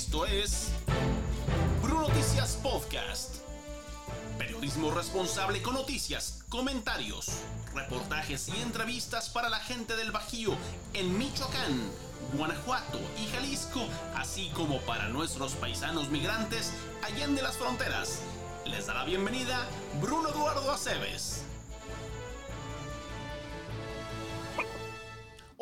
Esto es Bruno Noticias Podcast. Periodismo responsable con noticias, comentarios, reportajes y entrevistas para la gente del Bajío en Michoacán, Guanajuato y Jalisco, así como para nuestros paisanos migrantes allende las fronteras. Les da la bienvenida Bruno Eduardo Aceves.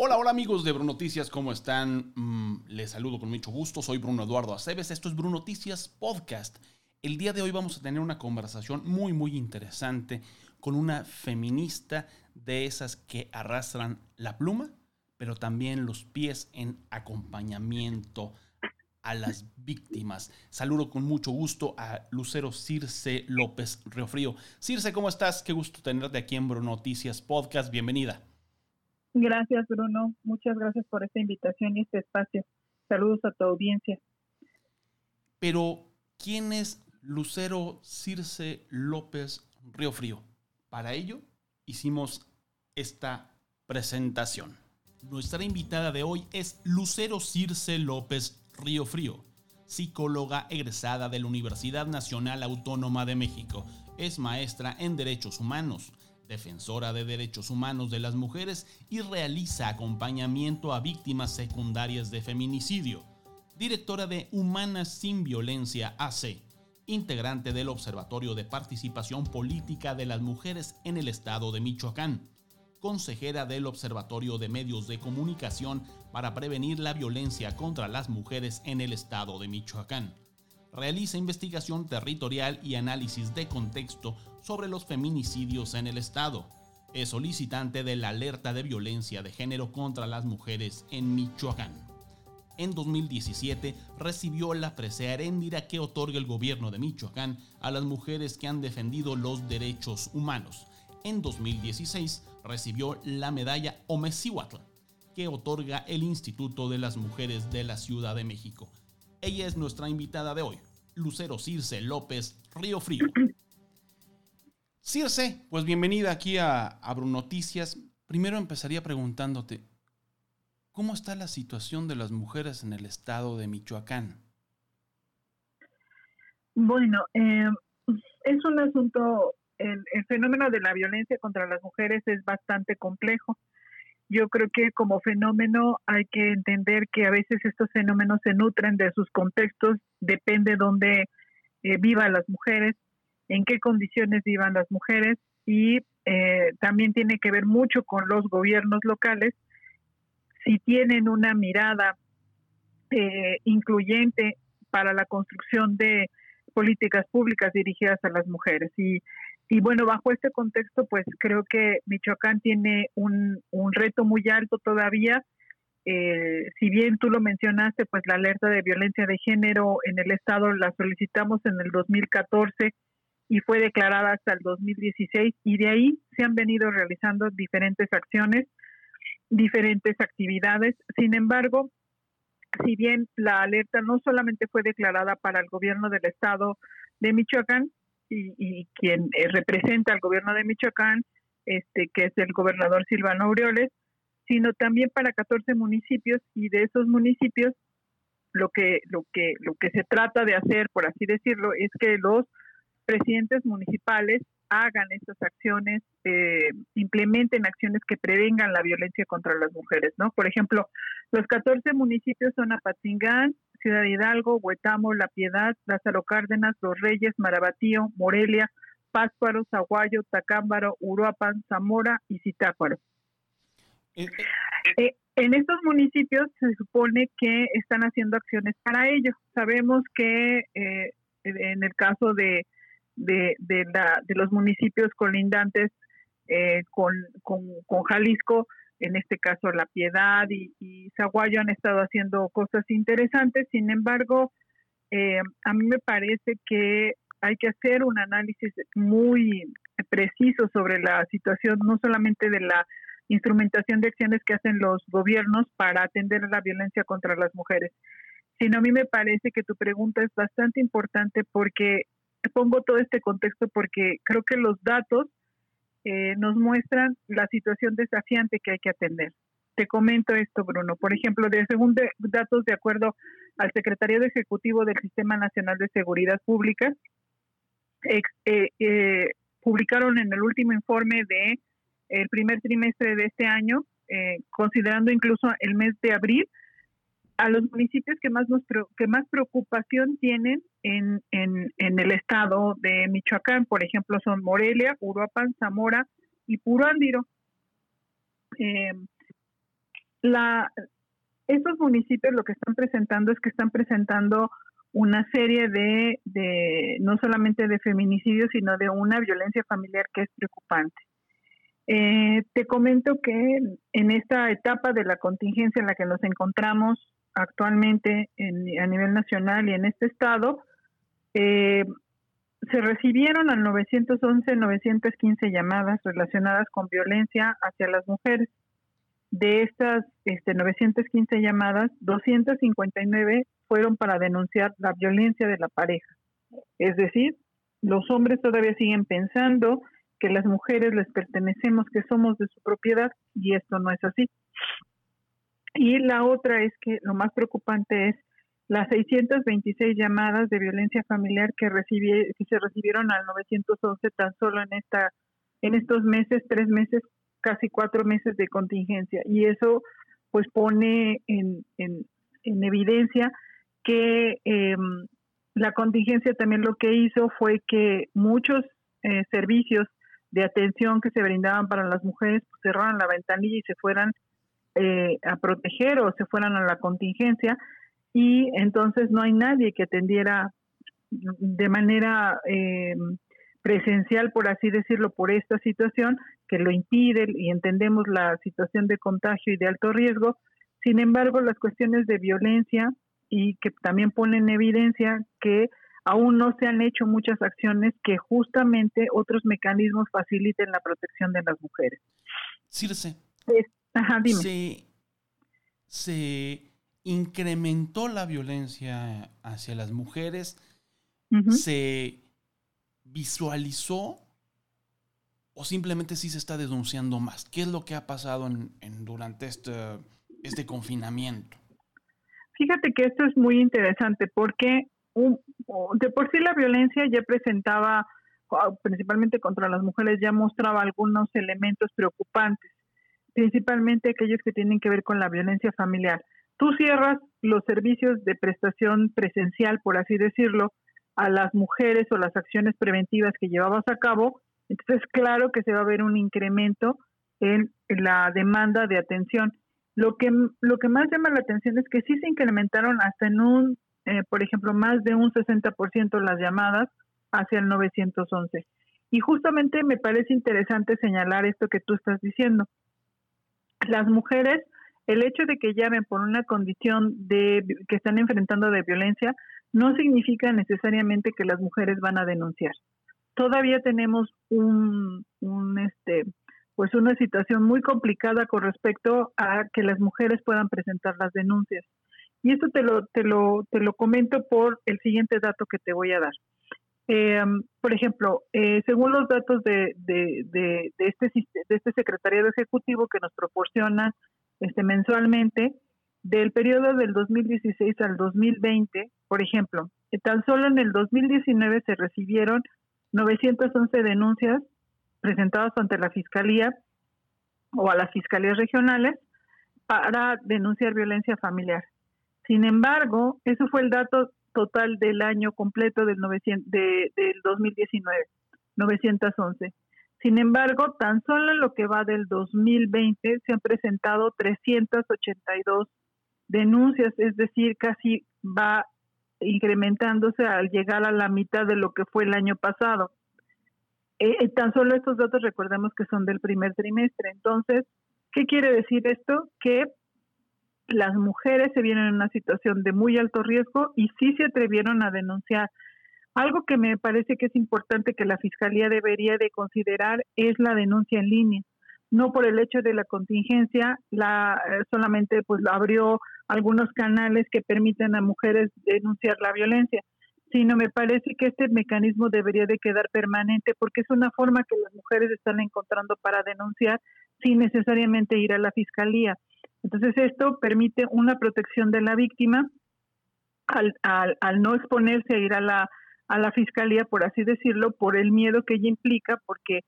Hola, hola amigos de Bruno Noticias, ¿cómo están? Mm, les saludo con mucho gusto, soy Bruno Eduardo Aceves, esto es Bruno Noticias Podcast. El día de hoy vamos a tener una conversación muy, muy interesante con una feminista de esas que arrastran la pluma, pero también los pies en acompañamiento a las víctimas. Saludo con mucho gusto a Lucero Circe López Riofrío. Circe, ¿cómo estás? Qué gusto tenerte aquí en Bruno Noticias Podcast. Bienvenida. Gracias, Bruno. Muchas gracias por esta invitación y este espacio. Saludos a tu audiencia. Pero, ¿quién es Lucero Circe López Río Frío? Para ello, hicimos esta presentación. Nuestra invitada de hoy es Lucero Circe López Río Frío, psicóloga egresada de la Universidad Nacional Autónoma de México. Es maestra en Derechos Humanos defensora de derechos humanos de las mujeres y realiza acompañamiento a víctimas secundarias de feminicidio, directora de Humanas sin Violencia AC, integrante del Observatorio de Participación Política de las Mujeres en el Estado de Michoacán, consejera del Observatorio de Medios de Comunicación para prevenir la violencia contra las mujeres en el Estado de Michoacán realiza investigación territorial y análisis de contexto sobre los feminicidios en el Estado. Es solicitante de la alerta de violencia de género contra las mujeres en Michoacán. En 2017 recibió la presea heréndira que otorga el gobierno de Michoacán a las mujeres que han defendido los derechos humanos. En 2016 recibió la medalla Omecihuatl que otorga el Instituto de las Mujeres de la Ciudad de México. Ella es nuestra invitada de hoy, Lucero Circe López Río Frío. Circe, pues bienvenida aquí a, a Noticias. Primero empezaría preguntándote, ¿cómo está la situación de las mujeres en el estado de Michoacán? Bueno, eh, es un asunto, el, fenómeno de la violencia contra las mujeres es bastante complejo yo creo que como fenómeno hay que entender que a veces estos fenómenos se nutren de sus contextos, depende dónde eh, vivan las mujeres, en qué condiciones vivan las mujeres y eh, también tiene que ver mucho con los gobiernos locales, si tienen una mirada eh, incluyente para la construcción de políticas públicas dirigidas a las mujeres. Y y bueno, bajo este contexto, pues creo que Michoacán tiene un, un reto muy alto todavía. Eh, si bien tú lo mencionaste, pues la alerta de violencia de género en el Estado la solicitamos en el 2014 y fue declarada hasta el 2016 y de ahí se han venido realizando diferentes acciones, diferentes actividades. Sin embargo, si bien la alerta no solamente fue declarada para el gobierno del Estado de Michoacán, y, quien eh, representa al gobierno de Michoacán, este, que es el gobernador Silvano Aureoles, sino también para 14 municipios y de esos municipios lo que lo que lo que se trata de hacer, por así decirlo, es que los presidentes municipales hagan estas acciones, eh, implementen acciones que prevengan la violencia contra las mujeres, ¿no? Por ejemplo, los 14 municipios son Apatzingán, Ciudad Hidalgo, Huetamo, La Piedad, Lázaro Cárdenas, Los Reyes, Marabatío, Morelia, Páscuaro, Zaguayo, Tacámbaro, Uruapan, Zamora y Zitácuaro. Eh, eh, eh, en estos municipios se supone que están haciendo acciones para ello. Sabemos que en el caso de, de, la, de los municipios colindantes con, con, con Jalisco, en este caso La Piedad y, y Zaguayo han estado haciendo cosas interesantes, sin embargo, eh, a mí me parece que hay que hacer un análisis muy preciso sobre la situación, no solamente de la instrumentación de acciones que hacen los gobiernos para atender la violencia contra las mujeres, sino a mí me parece que tu pregunta es bastante importante porque pongo todo este contexto porque creo que los datos eh, nos muestran la situación desafiante que hay que atender. Te comento esto, Bruno. Por ejemplo, de según datos de acuerdo al Secretario Ejecutivo del Sistema Nacional de Seguridad Pública. Eh, eh, publicaron en el último informe de el primer trimestre de este año, eh, considerando incluso el mes de abril, a los municipios que más nos que más preocupación tienen en, en, en, el estado de Michoacán, por ejemplo, son Morelia, Uruapan, Zamora y Purándiro. Eh, la, estos municipios lo que están presentando es que están presentando una serie de, de no solamente de feminicidios, sino de una violencia familiar que es preocupante. Eh, te comento que en esta etapa de la contingencia en la que nos encontramos actualmente a nivel nacional y en este estado, eh, se recibieron a 911, 915 llamadas relacionadas con violencia hacia las mujeres. De estas este, 915 llamadas, 259 fueron para denunciar la violencia de la pareja. Es decir, los hombres todavía siguen pensando que las mujeres les pertenecemos, que somos de su propiedad, y esto no es así. Y la otra es que lo más preocupante es las 626 llamadas de violencia familiar que, recibí, que se recibieron al 911 tan solo en esta en estos meses, tres meses, casi cuatro meses de contingencia. Y eso pues pone en, en, en evidencia que em, la contingencia también lo que hizo fue que muchos eh, servicios de atención que se brindaban para las mujeres pues, cerraran la ventanilla y se fueran eh, a proteger o se fueran a la contingencia y entonces no hay nadie que atendiera de manera eh, presencial, por así decirlo, por esta situación que lo impide y entendemos la situación de contagio y de alto riesgo. Sin embargo, las cuestiones de violencia y que también ponen en evidencia que aún no se han hecho muchas acciones que justamente otros mecanismos faciliten la protección de las mujeres. Circe, ajá, dime. Se, se, incrementó la violencia hacia las mujeres, se visualizó o simplemente sí se está denunciando más. ¿Qué es lo que ha pasado en, durante este, este confinamiento? Fíjate que esto es muy interesante porque de por sí la violencia ya presentaba, principalmente contra las mujeres, ya mostraba algunos elementos preocupantes, principalmente aquellos que tienen que ver con la violencia familiar. Tú cierras los servicios de prestación presencial, por así decirlo, a las mujeres o las acciones preventivas que llevabas a cabo, entonces claro que se va a ver un incremento en la demanda de atención. Lo que, lo que más llama la atención es que sí se incrementaron hasta en un eh, por ejemplo, más de un 60% las llamadas hacia el 911. Y justamente me parece interesante señalar esto que tú estás diciendo. Las mujeres, el hecho de que llamen por una condición de que están enfrentando de violencia no significa necesariamente que las mujeres van a denunciar. Todavía tenemos un, un este pues una situación muy complicada con respecto a que las mujeres puedan presentar las denuncias. Y esto te lo, te lo, te lo comento por el siguiente dato que te voy a dar. Eh, por ejemplo, eh, según los datos de, de, de, este, de este secretariado ejecutivo que nos proporciona este, mensualmente, del periodo del 2016 al 2020, por ejemplo, tan solo en el 2019 se recibieron 911 denuncias presentadas ante la Fiscalía o a las fiscalías regionales para denunciar violencia familiar. Sin embargo, eso fue el dato total del año completo del, 900, de, del 2019, 911. Sin embargo, tan solo en lo que va del 2020 se han presentado 382 denuncias, es decir, casi va incrementándose al llegar a la mitad de lo que fue el año pasado. Eh, eh, tan solo estos datos recordemos que son del primer trimestre. Entonces, ¿qué quiere decir esto? Que las mujeres se vieron en una situación de muy alto riesgo y sí se atrevieron a denunciar. Algo que me parece que es importante que la Fiscalía debería de considerar es la denuncia en línea. No por el hecho de la contingencia, la, eh, solamente pues abrió algunos canales que permiten a mujeres denunciar la violencia, sino me parece que este mecanismo debería de quedar permanente porque es una forma que las mujeres están encontrando para denunciar sin necesariamente ir a la fiscalía. Entonces esto permite una protección de la víctima al, no exponerse a ir a la, fiscalía, por así decirlo, por el miedo que ella implica, porque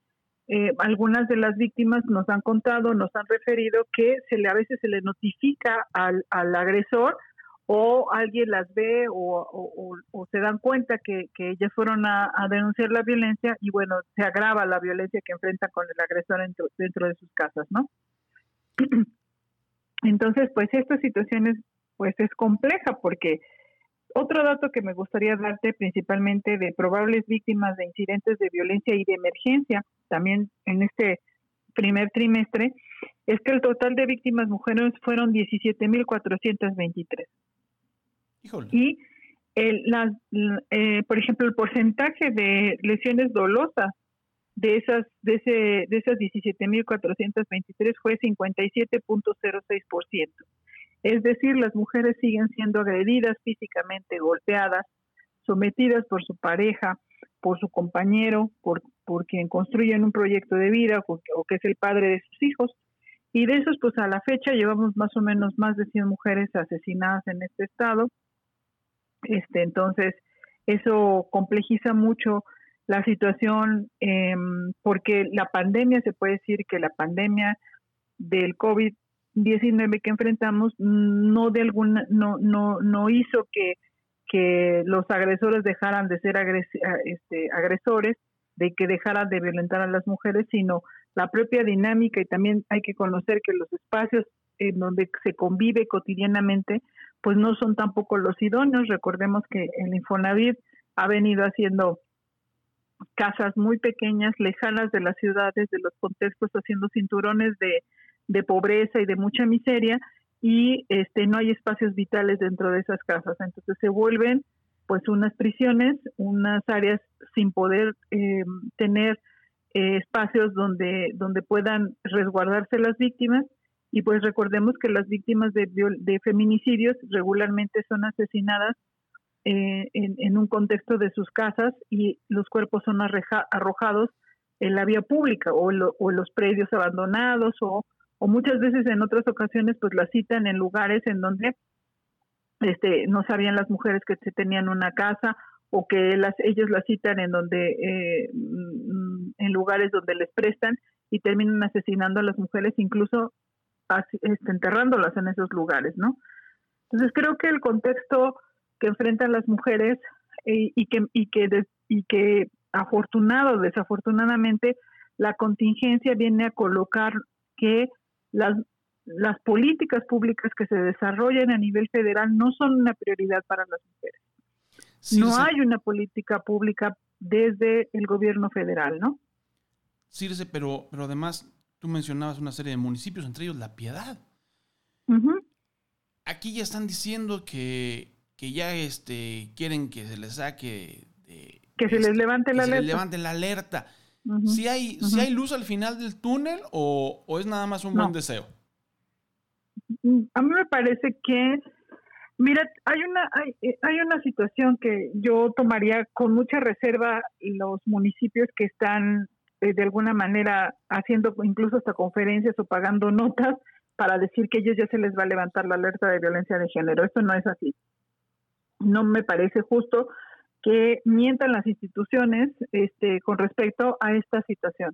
eh, algunas de las víctimas nos han contado, nos han referido que se le a veces se le notifica al, agresor o alguien las ve o, se dan cuenta que, ellas fueron a, denunciar la violencia y bueno, se agrava la violencia que enfrenta con el agresor dentro, dentro de sus casas, ¿no? Entonces, pues esta situación es, pues es compleja porque otro dato que me gustaría darte principalmente de probables víctimas de incidentes de violencia y de emergencia, también en este primer trimestre, es que el total de víctimas mujeres fueron 17.423. Y el, las, eh, por ejemplo, el porcentaje de lesiones dolosas de esas de ese de esas 17.423 fue 57.06%. Es decir, las mujeres siguen siendo agredidas físicamente, golpeadas, sometidas por su pareja, por su compañero, por, por quien construyen un proyecto de vida o, o que es el padre de sus hijos. Y de esos, pues a la fecha llevamos más o menos más de 100 mujeres asesinadas en este estado este, entonces, eso complejiza mucho la situación em, porque la pandemia, se puede decir que la pandemia del COVID-19 que enfrentamos no de alguna no no no hizo que que los agresores dejaran de ser este, agresores, de que dejaran de violentar a las mujeres, sino la propia dinámica y también hay que conocer que los espacios en donde se convive cotidianamente pues no son tampoco los idóneos. Recordemos que el Infonavit ha venido haciendo casas muy pequeñas, lejanas de las ciudades, de los contextos, haciendo cinturones de, de pobreza y de mucha miseria y este no hay espacios vitales dentro de esas casas. Entonces se vuelven pues unas prisiones, unas áreas sin poder eh, tener eh, espacios donde, donde puedan resguardarse las víctimas y pues recordemos que las víctimas de, de feminicidios regularmente son asesinadas eh, en, un contexto de sus casas y los cuerpos son arrojados en la vía pública o, en los predios abandonados o, o, muchas veces en otras ocasiones pues las citan en lugares en donde este no sabían las mujeres que se tenían una casa o que las ellos las citan en donde eh, mm, en lugares donde les prestan y terminan asesinando a las mujeres incluso este, enterrándolas en esos lugares, ¿no? Entonces creo que el contexto que enfrentan las mujeres eh, y que y que y que afortunado desafortunadamente la contingencia viene a colocar que las las políticas públicas que se desarrollan a nivel federal no son una prioridad para las mujeres. no hay una política pública desde el gobierno federal, ¿no? Circe, pero, pero además Tú mencionabas una serie de municipios, entre ellos La Piedad. Aquí ya están diciendo que, que ya este, quieren que se les saque... De, que se les levante la alerta. Se les levante la alerta. si, hay, si hay luz al final del túnel o, es nada más un buen deseo? Mm, a mí me parece que, mira, hay una, hay, eh, hay una situación que yo tomaría con mucha reserva los municipios que están eh, de alguna manera haciendo incluso hasta conferencias o pagando notas para decir que ellos ya se les va a levantar la alerta de violencia de género. Esto no es así. No me parece justo que mientan las instituciones este, con respecto a esta situación.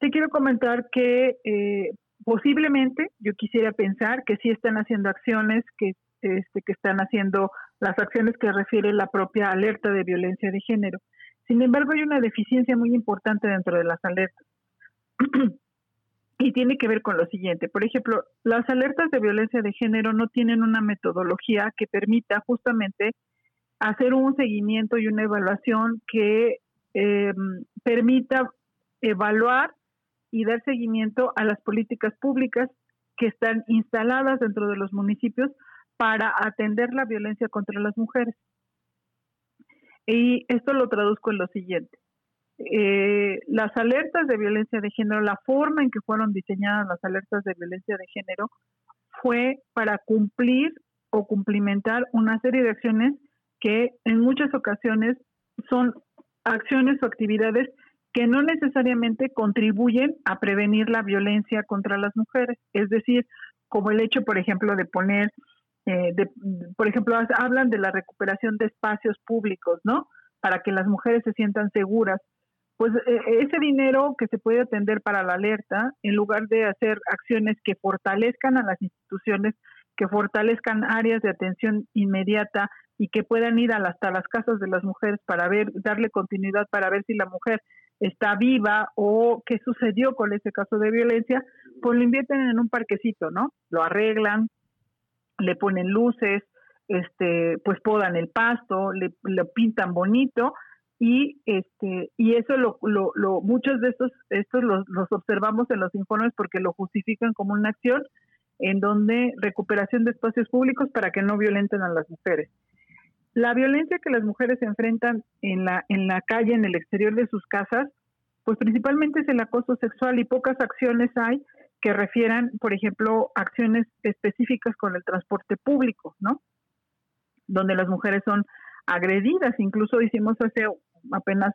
Te quiero comentar que eh, posiblemente yo quisiera pensar que sí están haciendo acciones, que, este, que están haciendo las acciones que refiere la propia alerta de violencia de género. Sin embargo, hay una deficiencia muy importante dentro de las alertas. Y tiene que ver con lo siguiente. Por ejemplo, las alertas de violencia de género no tienen una metodología que permita justamente hacer un seguimiento y una evaluación que em, permita evaluar y dar seguimiento a las políticas públicas que están instaladas dentro de los municipios para atender la violencia contra las mujeres. Y esto lo traduzco en lo siguiente. Eh, las alertas de violencia de género, la forma en que fueron diseñadas las alertas de violencia de género fue para cumplir o cumplimentar una serie de acciones que en muchas ocasiones son acciones o actividades que no necesariamente contribuyen a prevenir la violencia contra las mujeres. Es decir, como el hecho, por ejemplo, de poner eh, por ejemplo, hablan de la recuperación de espacios públicos, ¿no? Para que las mujeres se sientan seguras. Pues eh, ese dinero que se puede atender para la alerta, en lugar de hacer acciones que fortalezcan a las instituciones, que fortalezcan áreas de atención inmediata y que puedan ir hasta las casas de las mujeres para ver, darle continuidad para ver si la mujer está viva o qué sucedió con ese caso de violencia, pues lo invierten en un parquecito, ¿no? Lo arreglan, le ponen luces, este, pues podan el pasto, le, lo pintan bonito y este y eso lo, lo, lo muchos de estos estos los, los observamos en los informes porque lo justifican como una acción en donde recuperación de espacios públicos para que no violenten a las mujeres. La violencia que las mujeres enfrentan en la, en la calle, en el exterior de sus casas, pues principalmente es el acoso sexual y pocas acciones hay que refieran, por ejemplo, acciones específicas con el transporte público, ¿no? Donde las mujeres son agredidas. Incluso hicimos hace apenas,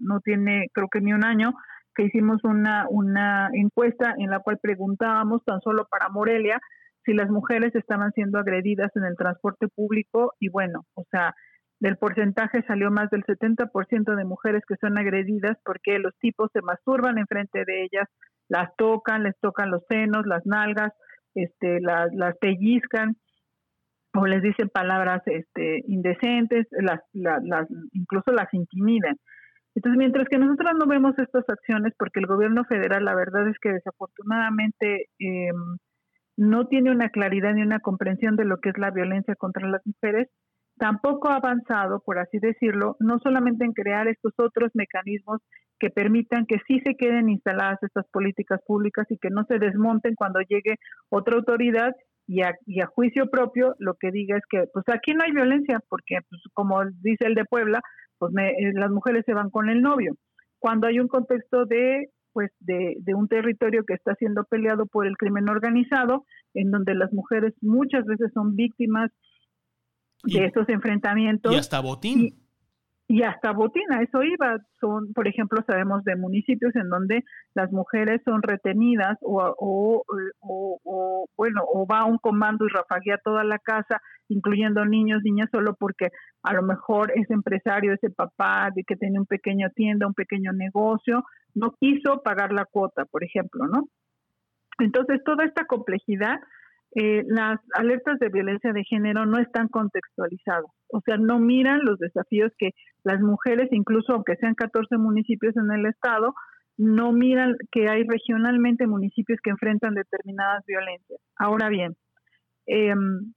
no tiene creo que ni un año, que hicimos una, una encuesta en la cual preguntábamos tan solo para Morelia si las mujeres estaban siendo agredidas en el transporte público y bueno, o sea, del porcentaje salió más del 70% de mujeres que son agredidas porque los tipos se masturban enfrente de ellas, las tocan, les tocan los senos, las nalgas, este, las, las pellizcan o les dicen palabras este, indecentes, las, las, incluso las intimidan. Entonces, mientras que nosotros no vemos estas acciones, porque el gobierno federal, la verdad es que desafortunadamente eh, no tiene una claridad ni una comprensión de lo que es la violencia contra las mujeres, tampoco ha avanzado, por así decirlo, no solamente en crear estos otros mecanismos que permitan que sí se queden instaladas estas políticas públicas y que no se desmonten cuando llegue otra autoridad y a, juicio propio lo que diga es que pues aquí no hay violencia porque pues, como dice el de Puebla, pues eh, las mujeres se van con el novio. Cuando hay un contexto de pues de, un territorio que está siendo peleado por el crimen organizado, en donde las mujeres muchas veces son víctimas de estos enfrentamientos. Y hasta botín. Y, hasta botín, a eso iba. Son, por ejemplo, sabemos de municipios en donde las mujeres son retenidas o, o, o, bueno, o va un comando y rafaguea toda la casa, incluyendo niños, niñas, solo porque a lo mejor ese empresario, ese papá de que tiene un pequeño tienda, un pequeño negocio, no quiso pagar la cuota, por ejemplo, ¿no? Entonces, toda esta complejidad, eh, las alertas de violencia de género no están contextualizadas, o sea, no miran los desafíos que las mujeres, incluso aunque sean 14 municipios en el estado, no miran que hay regionalmente municipios que enfrentan determinadas violencias. Ahora bien, em,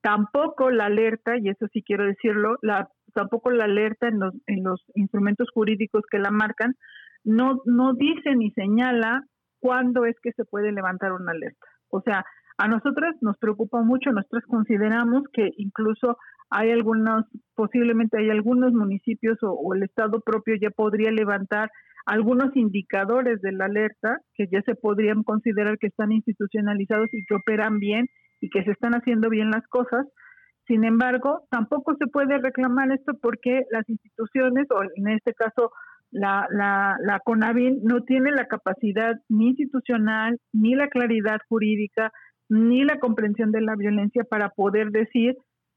tampoco la alerta, y eso sí quiero decirlo, la, tampoco la alerta en los, en los instrumentos jurídicos que la marcan no, no dice ni señala cuándo es que se puede levantar una alerta. O sea, a nosotras nos preocupa mucho, nosotros consideramos que incluso hay algunos, posiblemente hay algunos municipios o, el Estado propio ya podría levantar algunos indicadores de la alerta que ya se podrían considerar que están institucionalizados y que operan bien y que se están haciendo bien las cosas. Sin embargo, tampoco se puede reclamar esto porque las instituciones, o en este caso la, la, la CONAVIN no tiene la capacidad ni institucional, ni la claridad jurídica, ni la comprensión de la violencia para poder decir,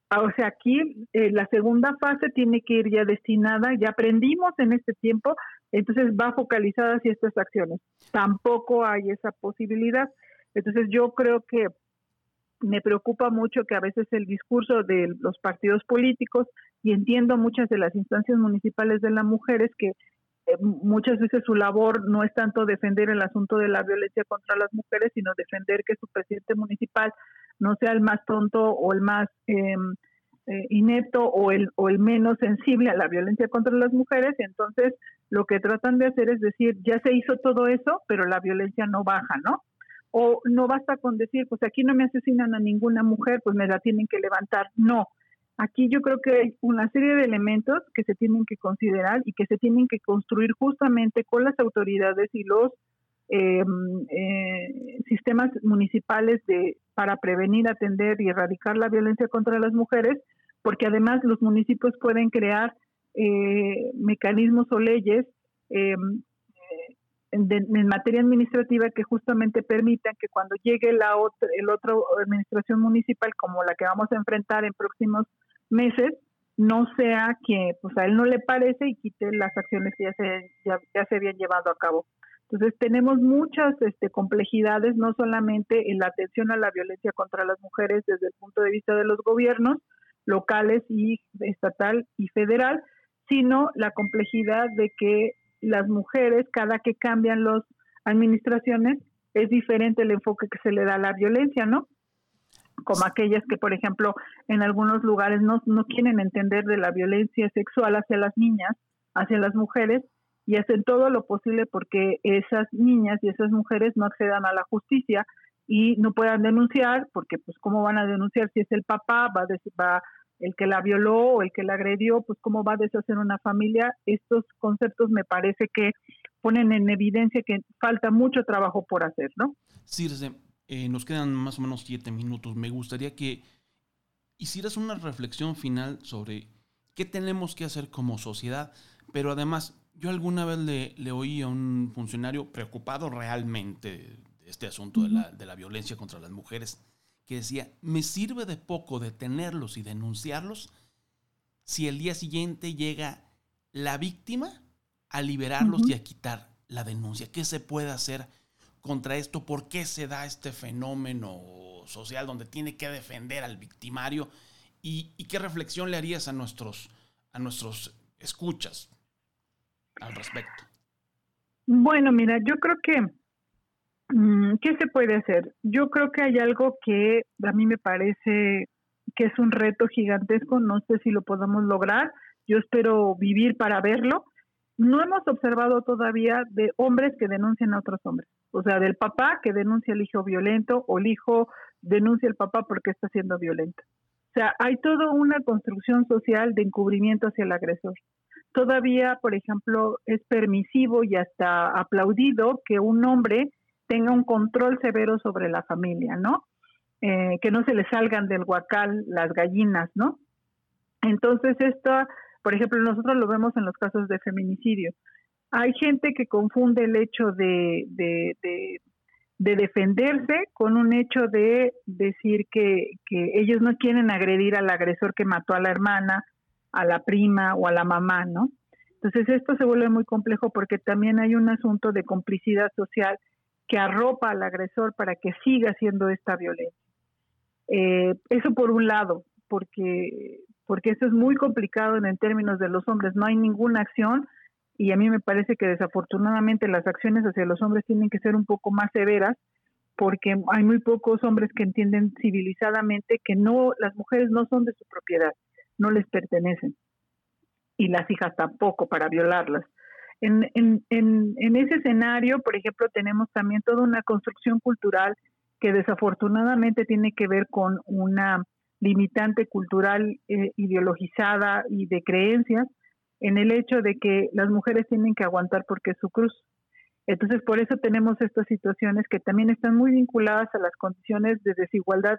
ah, o sea, aquí eh, la segunda fase tiene que ir ya destinada, ya aprendimos en este tiempo, entonces va focalizada hacia estas acciones. Tampoco hay esa posibilidad. Entonces yo creo que me preocupa mucho que a veces el discurso de los partidos políticos, y entiendo muchas de las instancias municipales de las mujeres que muchas veces su labor no es tanto defender el asunto de la violencia contra las mujeres, sino defender que su presidente municipal no sea el más tonto o el más em, eh, inepto o el, o el menos sensible a la violencia contra las mujeres. Entonces, lo que tratan de hacer es decir, ya se hizo todo eso, pero la violencia no baja, ¿no? O no basta con decir, pues aquí no me asesinan a ninguna mujer, pues me la tienen que levantar. No, Aquí yo creo que hay una serie de elementos que se tienen que considerar y que se tienen que construir justamente con las autoridades y los em, eh, sistemas municipales de para prevenir, atender y erradicar la violencia contra las mujeres, porque además los municipios pueden crear eh, mecanismos o leyes em, en, materia administrativa que justamente permitan que cuando llegue la otra, el otro administración municipal como la que vamos a enfrentar en próximos meses, no sea que pues a él no le parece y quite las acciones que ya se, ya, se habían llevado a cabo. Entonces tenemos muchas este, complejidades, no solamente en la atención a la violencia contra las mujeres desde el punto de vista de los gobiernos locales y estatal y federal, sino la complejidad de que las mujeres, cada que cambian las administraciones, es diferente el enfoque que se le da a la violencia, ¿no? Como aquellas que, por ejemplo, en algunos lugares no, no quieren entender de la violencia sexual hacia las niñas, hacia las mujeres, y hacen todo lo posible porque esas niñas y esas mujeres no accedan a la justicia y no puedan denunciar, porque pues cómo van a denunciar si es el papá, va, va el que la violó o el que la agredió, pues cómo va a deshacer una familia. Estos conceptos me parece que ponen en evidencia que falta mucho trabajo por hacer, ¿no? Circe, eh, nos quedan más o menos siete minutos. Me gustaría que hicieras una reflexión final sobre qué tenemos que hacer como sociedad, pero además, yo alguna vez le, oí a un funcionario preocupado realmente de este asunto de, la, de la violencia contra las mujeres que decía, me sirve de poco detenerlos y denunciarlos si el día siguiente llega la víctima a liberarlos y a quitar la denuncia. ¿Qué se puede hacer contra esto? ¿Por qué se da este fenómeno social donde tiene que defender al victimario? ¿Y, qué reflexión le harías a nuestros, a nuestros escuchas al respecto? Bueno, mira, yo creo que Mm, ¿Qué se puede hacer? Yo creo que hay algo que a mí me parece que es un reto gigantesco, no sé si lo podemos lograr, yo espero vivir para verlo. No hemos observado todavía de hombres que denuncian a otros hombres, o sea, del papá que denuncia al hijo violento o el hijo denuncia al papá porque está siendo violento. O sea, hay toda una construcción social de encubrimiento hacia el agresor. Todavía, por ejemplo, es permisivo y hasta aplaudido que un hombre tenga un control severo sobre la familia, ¿no? Eh, que no se le salgan del huacal las gallinas, ¿no? Entonces, esto, por ejemplo, nosotros lo vemos en los casos de feminicidio. Hay gente que confunde el hecho de, de, de, defenderse con un hecho de decir que, que ellos no quieren agredir al agresor que mató a la hermana, a la prima o a la mamá, ¿no? Entonces esto se vuelve muy complejo porque también hay un asunto de complicidad social que arropa al agresor para que siga haciendo esta violencia. Eh, eso por un lado, porque, porque eso es muy complicado en, términos de los hombres, no hay ninguna acción y a mí me parece que desafortunadamente las acciones hacia los hombres tienen que ser un poco más severas porque hay muy pocos hombres que entienden civilizadamente que no las mujeres no son de su propiedad, no les pertenecen y las hijas tampoco para violarlas. En, en, en, ese escenario, por ejemplo, tenemos también toda una construcción cultural que desafortunadamente tiene que ver con una limitante cultural eh, ideologizada y de creencias en el hecho de que las mujeres tienen que aguantar porque es su cruz. Entonces, por eso tenemos estas situaciones que también están muy vinculadas a las condiciones de desigualdad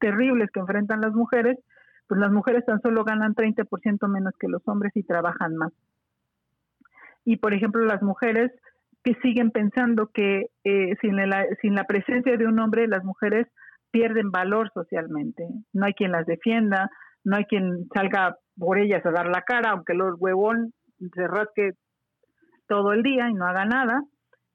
terribles que enfrentan las mujeres, pues las mujeres tan solo ganan 30% menos que los hombres y trabajan más y, por ejemplo, las mujeres que siguen pensando que eh, sin, la, sin la presencia de un hombre las mujeres pierden valor socialmente. No hay quien las defienda, no hay quien salga por ellas a dar la cara, aunque los huevón se rasque todo el día y no haga nada.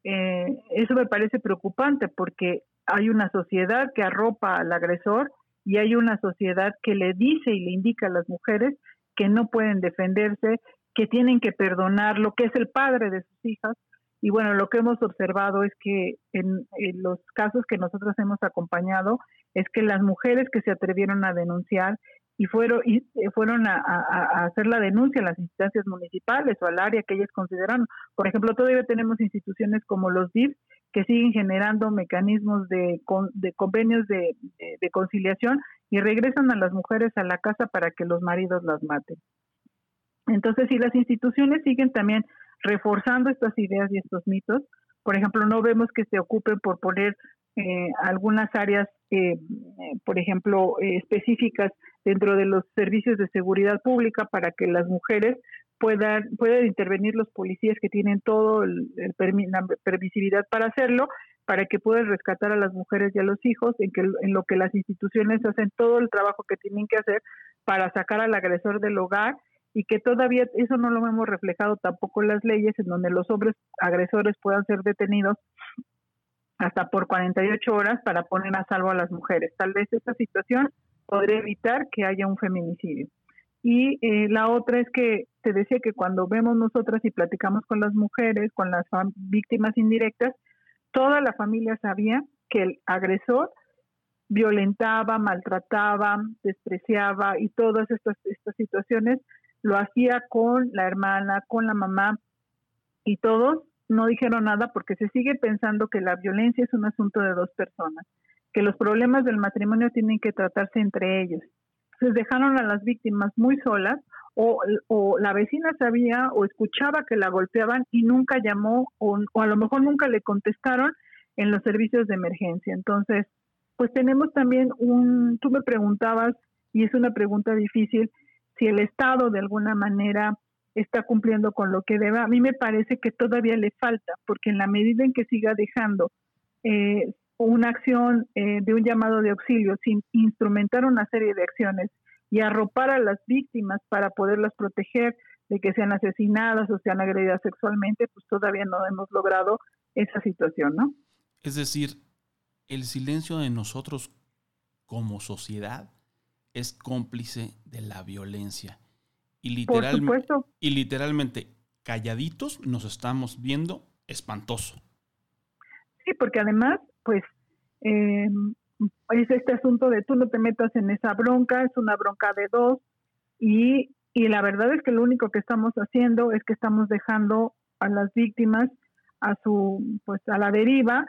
Eh, eso me parece preocupante porque hay una sociedad que arropa al agresor y hay una sociedad que le dice y le indica a las mujeres que no pueden defenderse, que tienen que perdonar lo que es el padre de sus hijas. Y bueno, lo que hemos observado es que en, los casos que nosotros hemos acompañado es que las mujeres que se atrevieron a denunciar y fueron, y eh, fueron a, hacer la denuncia en las instancias municipales o al área que ellas consideraron. Por ejemplo, todavía tenemos instituciones como los DIF que siguen generando mecanismos de, de convenios de conciliación y regresan a las mujeres a la casa para que los maridos las maten. Entonces, si las instituciones siguen también reforzando estas ideas y estos mitos, por ejemplo, no vemos que se ocupen por poner eh, algunas áreas, eh, por ejemplo, eh, específicas dentro de los servicios de seguridad pública para que las mujeres puedan, pueden intervenir los policías que tienen todo el, la permisividad para hacerlo, para que puedan rescatar a las mujeres y a los hijos, en, que, en lo que las instituciones hacen todo el trabajo que tienen que hacer para sacar al agresor del hogar y que todavía eso no lo hemos reflejado tampoco en las leyes, en donde los hombres agresores puedan ser detenidos hasta por 48 horas para poner a salvo a las mujeres. Tal vez esta situación podría evitar que haya un feminicidio. Y eh, la otra es que te decía que cuando vemos nosotras y platicamos con las mujeres, con las víctimas indirectas, toda la familia sabía que el agresor violentaba, maltrataba, despreciaba y todas estas, estas situaciones lo hacía con la hermana, con la mamá y todos no dijeron nada porque se sigue pensando que la violencia es un asunto de dos personas, que los problemas del matrimonio tienen que tratarse entre ellos. Entonces dejaron a las víctimas muy solas o, o la vecina sabía o escuchaba que la golpeaban y nunca llamó o, o a lo mejor nunca le contestaron en los servicios de emergencia. Entonces, pues tenemos también un, tú me preguntabas, y es una pregunta difícil, si el Estado de alguna manera está cumpliendo con lo que debe. A mí me parece que todavía le falta, porque en la medida en que siga dejando eh, una acción eh, de un llamado de auxilio sin instrumentar una serie de acciones y arropar a las víctimas para poderlas proteger de que sean asesinadas o sean agredidas sexualmente, pues todavía no hemos logrado esa situación, ¿no? Es decir, el silencio de nosotros como sociedad es cómplice de la violencia. Y, literal, y literalmente, calladitos, nos estamos viendo espantoso. Sí, porque además, pues, eh, es este asunto de tú no te metas en esa bronca, es una bronca de dos, y, y la verdad es que lo único que estamos haciendo es que estamos dejando a las víctimas a su, pues, a la deriva,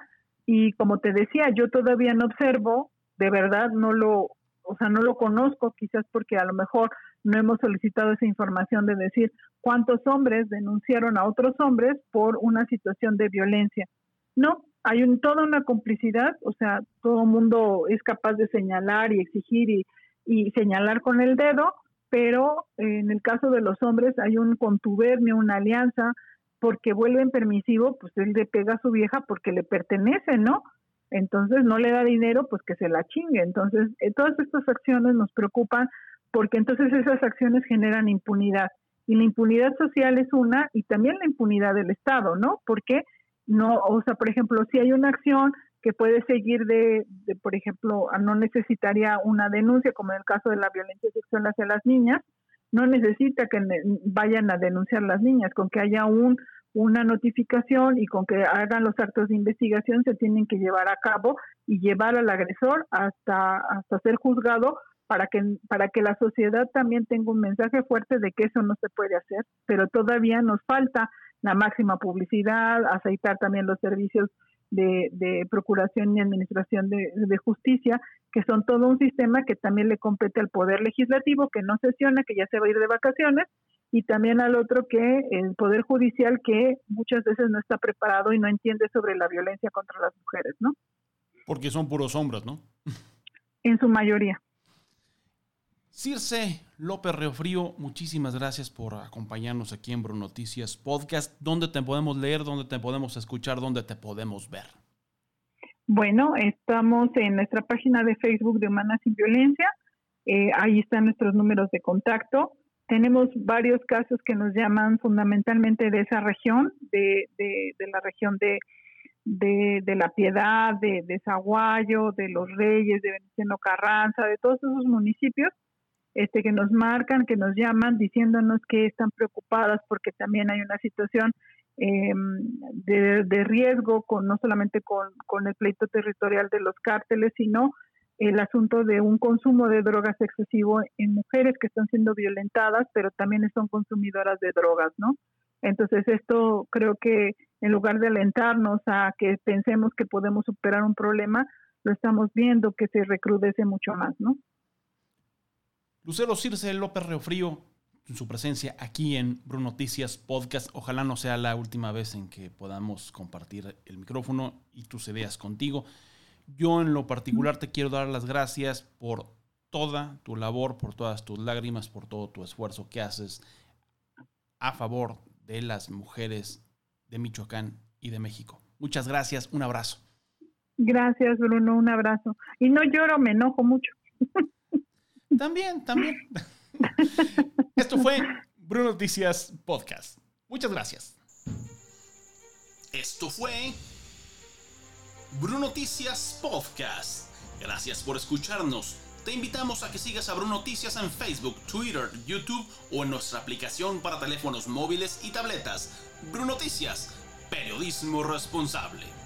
y como te decía, yo todavía no observo, de verdad no lo, o sea, no lo conozco, quizás porque a lo mejor no hemos solicitado esa información de decir cuántos hombres denunciaron a otros hombres por una situación de violencia. No, hay un, toda una complicidad, o sea, todo el mundo es capaz de señalar y exigir y, y señalar con el dedo, pero en el caso de los hombres hay un contubernio, una alianza, porque vuelven permisivo, pues él le pega a su vieja porque le pertenece, ¿no? Entonces no le da dinero, pues que se la chingue. Entonces, eh, todas estas acciones nos preocupan porque entonces esas acciones generan impunidad. Y la impunidad social es una y también la impunidad del Estado, ¿no? Porque no, o sea, por ejemplo, si hay una acción que puede seguir de, de, por ejemplo, no necesitaría una denuncia, como en el caso de la violencia sexual hacia las niñas, no necesita que vayan a denunciar las niñas, con que haya un una notificación y con que hagan los actos de investigación se tienen que llevar a cabo y llevar al agresor hasta hasta ser juzgado para que para que la sociedad también tenga un mensaje fuerte de que eso no se puede hacer, pero todavía nos falta la máxima publicidad, aceitar también los servicios de, de procuración y administración de, de, justicia, que son todo un sistema que también le compete al Poder Legislativo, que no sesiona, que ya se va a ir de vacaciones, y también al otro que el Poder Judicial que muchas veces no está preparado y no entiende sobre la violencia contra las mujeres, ¿no? Porque son puros hombres, ¿no? En su mayoría. Circe López Reofrío, muchísimas gracias por acompañarnos aquí en Bruno Noticias Podcast. ¿Dónde te podemos leer? ¿Dónde te podemos escuchar? ¿Dónde te podemos ver? Bueno, estamos en nuestra página de Facebook de Humanas sin Violencia. Eh, ahí están nuestros números de contacto. Tenemos varios casos que nos llaman fundamentalmente de esa región, de, de, la región de, de, La Piedad, de, de Zaguayo, de Los Reyes, de Veneciano Carranza, de todos esos municipios este, que nos marcan, que nos llaman diciéndonos que están preocupadas porque también hay una situación em, de, de, riesgo, con, no solamente con el pleito territorial de los cárteles, sino el asunto de un consumo de drogas excesivo en mujeres que están siendo violentadas, pero también son consumidoras de drogas, ¿no? Entonces esto creo que en lugar de alentarnos a que pensemos que podemos superar un problema, lo estamos viendo que se recrudece mucho más, ¿no? Lucero Circe López Reofrío, en su presencia aquí en Bruno Noticias Podcast. Ojalá no sea la última vez en que podamos compartir el micrófono y tus ideas contigo. Yo en lo particular te quiero dar las gracias por toda tu labor, por todas tus lágrimas, por todo tu esfuerzo que haces a favor de las mujeres de Michoacán y de México. Muchas gracias, un abrazo. Gracias, Bruno, un abrazo. Y no lloro, me enojo mucho. También, también. Esto fue Bruno Noticias Podcast. Muchas gracias. Esto fue Bruno Noticias Podcast. Gracias por escucharnos. Te invitamos a que sigas a Bruno Noticias en Facebook, Twitter, YouTube o en nuestra aplicación para teléfonos móviles y tabletas. Bruno Noticias, periodismo responsable.